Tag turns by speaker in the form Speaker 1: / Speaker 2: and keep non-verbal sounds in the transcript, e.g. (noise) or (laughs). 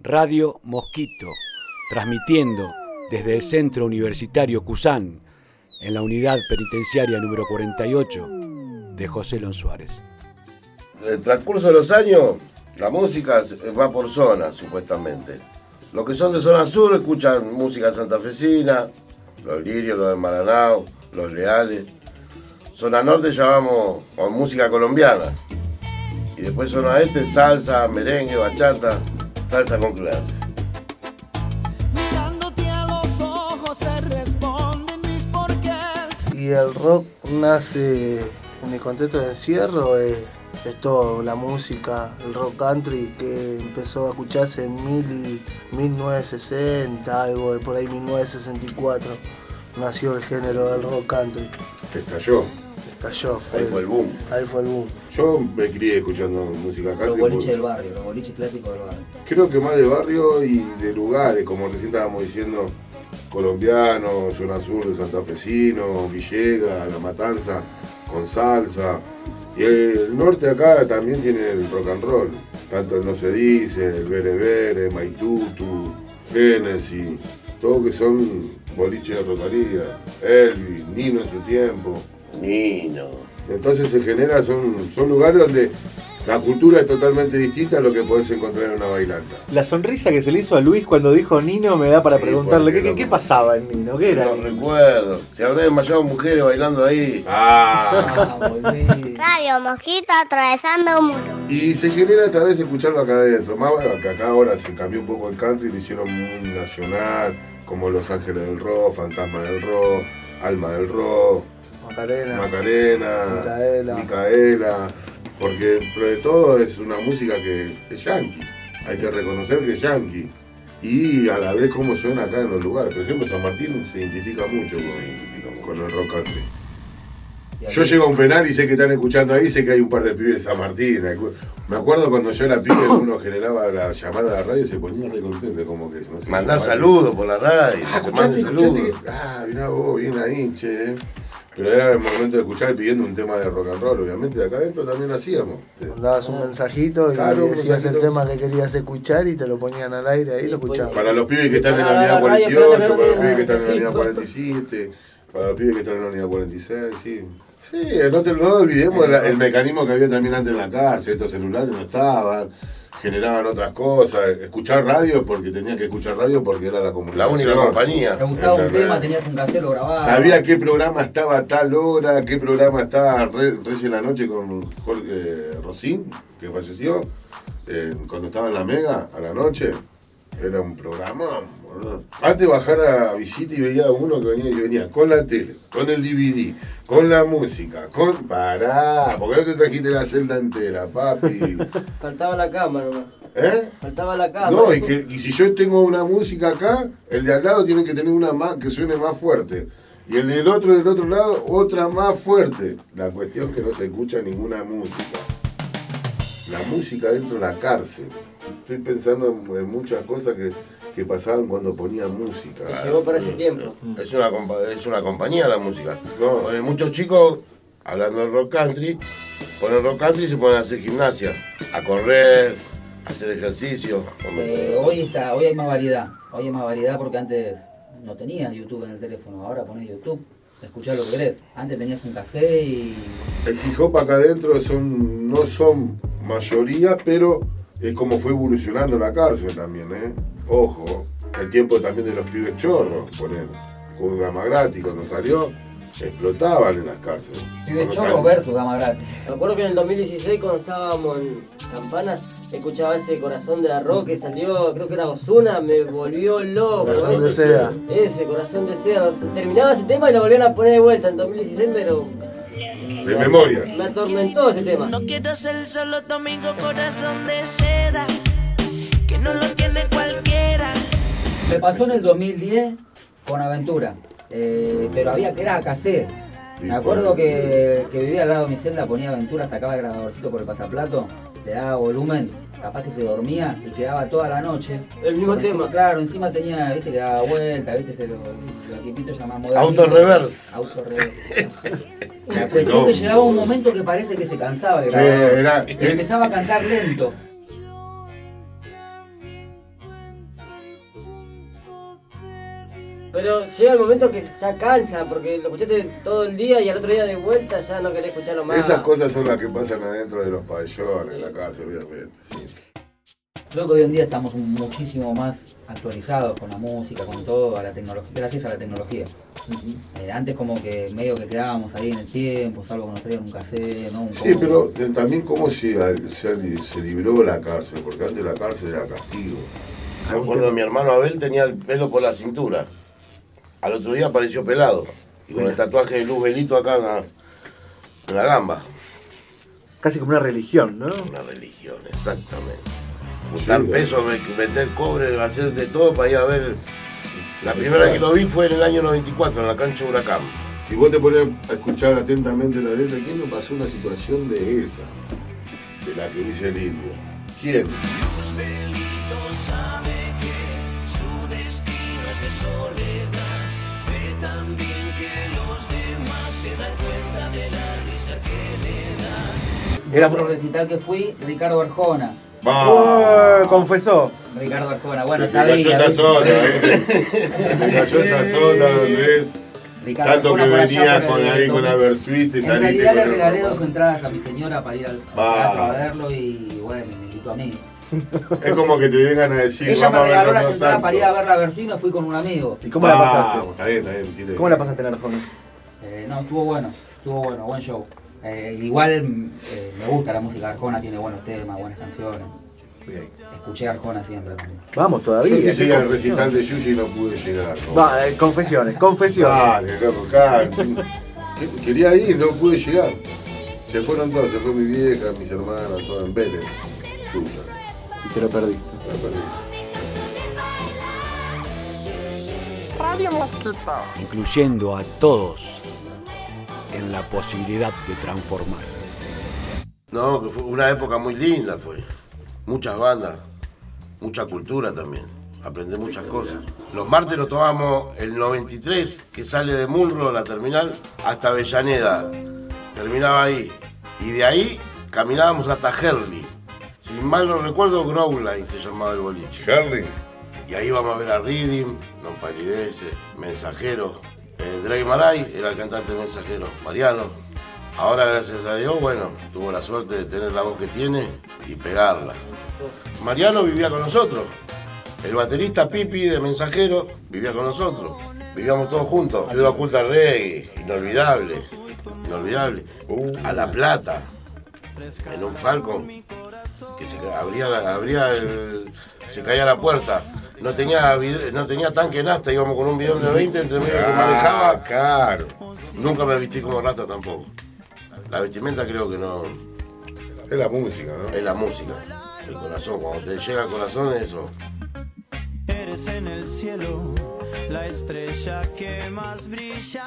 Speaker 1: Radio Mosquito, transmitiendo desde el Centro Universitario Cusán, en la unidad penitenciaria número 48 de José Lon Suárez.
Speaker 2: El transcurso de los años, la música va por zonas, supuestamente. Los que son de zona sur escuchan música santafesina, los lirios, los de Maranao, los leales. Zona norte llamamos música colombiana. Y después zona este, salsa, merengue, bachata, salsa con clase.
Speaker 3: Y el rock nace en el contexto de encierro, es, es todo, la música, el rock country que empezó a escucharse en mil, 1960, algo de por ahí 1964, nació el género del rock country.
Speaker 4: Estalló.
Speaker 3: Estalló.
Speaker 2: Ahí fue el boom.
Speaker 3: Ahí fue el boom.
Speaker 4: Yo me crié escuchando música country.
Speaker 5: Los boliches
Speaker 4: porque
Speaker 5: del barrio, los boliches clásicos del barrio.
Speaker 4: Creo que más de barrio y de lugares, como recién estábamos diciendo, colombiano, zona sur de santafesino, Villegas, La Matanza, con salsa. Y el norte acá también tiene el rock and roll, tanto el No Se Dice, el Bere Bere, Maitutu, Genesis, todo que son boliches de Rosalía, Elvis, Nino en su tiempo.
Speaker 2: Nino.
Speaker 4: Entonces se genera, son, son lugares donde la cultura es totalmente distinta a lo que podés encontrar en una bailanta.
Speaker 6: La sonrisa que se le hizo a Luis cuando dijo Nino me da para
Speaker 4: Sí,
Speaker 6: preguntarle ¿qué, qué,
Speaker 4: no-
Speaker 6: qué pasaba en Nino, qué era.
Speaker 2: No recuerdo. Se habrán desmayado mujeres bailando ahí.
Speaker 4: Ah.
Speaker 5: Ah.
Speaker 7: Radio Mosquito atravesando un muro.
Speaker 4: Y se genera a través de escucharlo acá adentro. Más bueno, que acá ahora se cambió un poco el country, lo hicieron muy nacional, como Los Ángeles del Rock, Fantasma del Rock, Alma del Rock,
Speaker 3: Macarena.
Speaker 4: Macarena,
Speaker 3: Micaela.
Speaker 4: Micaela, porque dentro de todo es una música que es yankee. Hay que reconocer que es yankee. Y a la vez cómo suena acá en los lugares. Por ejemplo, San Martín se identifica mucho con, con el rock country. Yo llego a un penal y sé que están escuchando ahí, sé que hay un par de pibes de San Martín. Me acuerdo cuando yo era pibe, (coughs) uno generaba la llamada a la radio y se ponía re contento, como que no sé.
Speaker 2: Mandar saludos por la radio.
Speaker 4: Ah, escuchaste, escuchaste
Speaker 2: saludos.
Speaker 4: que- Ah, mirá vos, bien ahí, che. Pero era el momento de escuchar pidiendo un tema de rock and roll, obviamente, acá adentro también hacíamos.
Speaker 3: Mandabas un mensajito y
Speaker 4: Claro,
Speaker 3: decías el
Speaker 4: mensajito.
Speaker 3: tema que querías escuchar y te lo ponían al aire ahí lo escuchabas.
Speaker 4: Para los pibes que están en la
Speaker 8: Ah,
Speaker 4: unidad
Speaker 8: la radio,
Speaker 4: 48,
Speaker 8: espérate,
Speaker 4: para los pibes que están en la unidad
Speaker 8: mensajito.
Speaker 4: 47, para los pibes que están en la unidad 46, sí. Sí, no, te, no olvidemos el, el mecanismo que había también antes en la cárcel, estos celulares no estaban, generaban otras cosas, escuchar radio porque tenía que escuchar radio porque era la
Speaker 2: La
Speaker 4: comunicación.
Speaker 2: única compañía.
Speaker 5: Te gustaba un tema, tenías un casero grabado.
Speaker 4: Sabía qué programa estaba a tal hora, qué programa estaba Re- Reyes de la Noche con Jorge eh, Rosín, que falleció, eh, cuando estaba en la Mega a la noche. Era un programa, boludo. Antes de bajar a visita y veía a uno que venía, que venía con la tele, con el DVD, con la música, con. Pará, ¿por qué no te trajiste la celda entera, papi? (laughs)
Speaker 8: Faltaba la nomás.
Speaker 4: ¿Eh?
Speaker 8: Faltaba la cama.
Speaker 4: No, y, que, y si yo tengo una música acá, el de al lado tiene que tener una más que suene más fuerte. Y el del otro del otro lado, otra más fuerte. La cuestión es que no se escucha ninguna música. La música dentro de la cárcel. Estoy pensando en, muchas cosas que, que pasaban cuando ponía música.
Speaker 8: Llegó para ese tiempo.
Speaker 2: Es una, es una compañía la música. Porque muchos chicos, hablando de rock country, ponen rock country y se ponen a hacer gimnasia, a correr, a hacer ejercicio.
Speaker 5: Eh, hoy, está, hoy hay más variedad. Hoy hay más variedad porque antes no tenías YouTube en el teléfono. Ahora pones YouTube, escuchás lo que querés. Antes tenías un cassette y.
Speaker 4: El hip hop acá adentro son, no son mayoría, pero es como fue evolucionando la cárcel también, ¿eh? Ojo, el tiempo también de los pibes chorros, poner, con Gama Gratis cuando salió, explotaban en las cárceles.
Speaker 5: Pibe
Speaker 4: Cuando
Speaker 5: chorro
Speaker 4: sal-
Speaker 5: versus Gama Gratis.
Speaker 8: Me acuerdo que en el 2016 cuando estábamos en Campana, escuchaba ese corazón de arroz que salió, creo que era Osuna, me volvió loco.
Speaker 3: Corazón de
Speaker 8: ese,
Speaker 3: seda.
Speaker 8: Ese, corazón de seda. Terminaba ese tema y lo volvían a poner de vuelta en 2016, pero
Speaker 4: De memoria.
Speaker 8: me atormentó ese tema.
Speaker 9: No quiero ser solo tu amigo corazón de seda, que no lo tiene cualquiera.
Speaker 5: Me pasó en el 2010 con Aventura. eh, pero había que era cassette. Me acuerdo que, que vivía al lado de mi celda, ponía Aventura, sacaba el grabadorcito por el pasaplato, le daba volumen, capaz que se dormía y quedaba toda la noche.
Speaker 8: El mismo
Speaker 5: Encima,
Speaker 8: tema.
Speaker 5: Claro, encima tenía, viste, que daba vuelta, viste, se lo, los equipitos llamaban moderno.
Speaker 2: Auto reverse.
Speaker 5: Auto reverse. La (laughs) cuestión que llegaba un momento que parece que se cansaba
Speaker 4: Sí,
Speaker 5: grabador.
Speaker 4: era-
Speaker 5: y empezaba a cantar lento.
Speaker 8: Pero llega el momento que ya cansa, porque lo escuchaste todo el día y al otro día de vuelta ya no querés escucharlo más.
Speaker 4: Esas cosas son las que pasan adentro de los pabellones, en la cárcel, obviamente. sí.
Speaker 5: Creo que hoy en día estamos muchísimo más actualizados con la música, con todo, a la tecnología, gracias a la tecnología. Eh, antes como que medio que quedábamos ahí en el tiempo, salvo que nos traían un cassette, ¿no? Un
Speaker 4: Sí, pero también cómo se, se, se libró la cárcel, porque antes la cárcel era castigo.
Speaker 2: Me acuerdo, mi hermano Abel tenía el pelo por la cintura. Al otro día apareció pelado. Y con el tatuaje de Luz Belito acá en la, en la gamba.
Speaker 6: Casi como una religión, ¿no?
Speaker 2: Una religión, exactamente. Juntar pesos, me- meter cobre, hacer de todo para ir a ver. La primera vez que lo vi fue en el año 94, en la cancha Huracán.
Speaker 4: Si vos te pones a escuchar atentamente la letra, ¿quién no pasó una situación de esa? De la que dice el indio. ¿Quién?
Speaker 9: sabe que su destino es de soledad.
Speaker 5: Era por recital que fui, Ricardo Arjona.
Speaker 6: Oh, confesó.
Speaker 5: Ricardo Arjona, bueno,
Speaker 4: Se te cayó
Speaker 5: sabía.
Speaker 4: esa
Speaker 5: ¿viste?
Speaker 4: zona, ¿eh? Se cayó esa zona, Andrés.
Speaker 5: Ricardo
Speaker 4: Tanto que
Speaker 5: Arjona
Speaker 4: venías con ahí con
Speaker 5: 2000.
Speaker 4: la Versuit y
Speaker 5: En
Speaker 4: saliste
Speaker 5: realidad le regalé dos entradas a mi señora para ir al teatro a verlo y bueno, me invitó a mí.
Speaker 4: Es como que te vengan a decir,
Speaker 5: Ella me
Speaker 4: vamos a
Speaker 5: regaló
Speaker 4: ver
Speaker 5: las entradas para ir a ver la Versuit y me fui con un amigo.
Speaker 6: ¿Y cómo la
Speaker 4: Vamos,
Speaker 6: pasaste?
Speaker 4: Está bien, está bien,
Speaker 6: ¿Cómo
Speaker 4: bien.
Speaker 6: la pasaste en Arjona?
Speaker 5: Eh, no, estuvo bueno, estuvo bueno, buen show. Eh, igual eh, me gusta la música de Arjona, tiene buenos temas, buenas canciones.
Speaker 6: Bien.
Speaker 5: Escuché Arjona siempre también.
Speaker 6: Vamos
Speaker 4: Yo
Speaker 6: todavía.
Speaker 4: quise ir al recital de Yuji y no pude llegar. ¿no?
Speaker 6: Va, eh, confesiones, confesiones.
Speaker 4: Loco, acá. Que- Quería ir, no pude llegar. Se fueron todos, se fue mi vieja, mis hermanas, todo en Vélez. Suya,
Speaker 6: Y te lo perdiste.
Speaker 4: la perdí.
Speaker 1: Incluyendo a todos en la posibilidad de transformar.
Speaker 2: No, que fue una época muy linda fue. Muchas bandas, mucha cultura también. Aprendí muchas cosas. Los martes nos tomamos el 93, que sale de Munro, la terminal, hasta Avellaneda. Terminaba ahí. Y de ahí caminábamos hasta Herley. Si mal no recuerdo, Growline se llamaba el boliche.
Speaker 4: Harley,
Speaker 2: Y ahí vamos a ver a Reading, Don Palidece, Mensajero. Eh, Drake Maray era el cantante Mensajero, Mariano. Ahora, gracias a Dios, bueno, tuvo la suerte de tener la voz que tiene y pegarla. Mariano vivía con nosotros. El baterista Pipi de Mensajero vivía con nosotros. Vivíamos todos juntos. Ciudad Oculta Reggae, inolvidable. Inolvidable. A La Plata, en un Falcon, que se abría, se caía la puerta. No tenía, no tenía tanque en hasta, íbamos con un bidón de 20 entre medio que
Speaker 4: Ah,
Speaker 2: manejaba.
Speaker 4: claro.
Speaker 2: Nunca me vestí como rata tampoco. La vestimenta creo que no
Speaker 4: Es la música, ¿no?
Speaker 2: es la música, el corazón. Cuando te llega al corazón, eso.
Speaker 9: Eres en el cielo la estrella que más brilla.